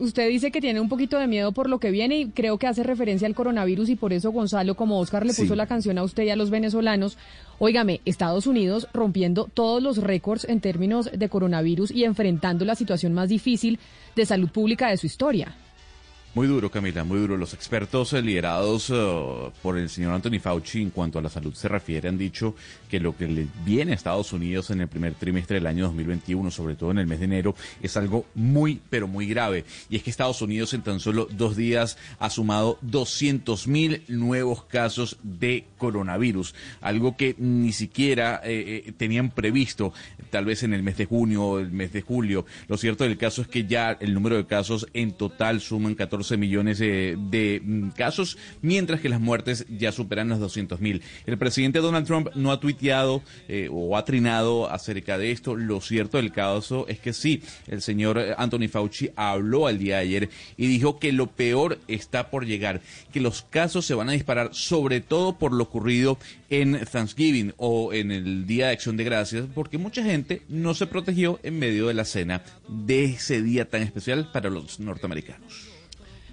Usted dice que tiene un poquito de miedo por lo que viene y creo que hace referencia al coronavirus y por eso Gonzalo, como Oscar le puso sí. la canción a usted y a los venezolanos, óigame, Estados Unidos rompiendo todos los récords en términos de coronavirus y enfrentando la situación más difícil de salud pública de su historia. Muy duro, Camila, muy duro. Los expertos eh, liderados uh, por el señor Anthony Fauci en cuanto a la salud se refiere han dicho que lo que le viene a Estados Unidos en el primer trimestre del año 2021, sobre todo en el mes de enero, es algo muy, pero muy grave. Y es que Estados Unidos en tan solo dos días ha sumado 200 mil nuevos casos de coronavirus, algo que ni siquiera eh, eh, tenían previsto, tal vez en el mes de junio o el mes de julio. Lo cierto del caso es que ya el número de casos en total suman 14 millones de, de, casos, mientras que las muertes ya superan los 200 mil. El presidente Donald Trump no ha tuiteado eh, o ha trinado acerca de esto. Lo cierto del caso es que sí, el señor Anthony Fauci habló al día de ayer y dijo que lo peor está por llegar, que los casos se van a disparar, sobre todo por lo ocurrido en Thanksgiving o en el Día de Acción de Gracias, porque mucha gente no se protegió en medio de la cena de ese día tan especial para los norteamericanos.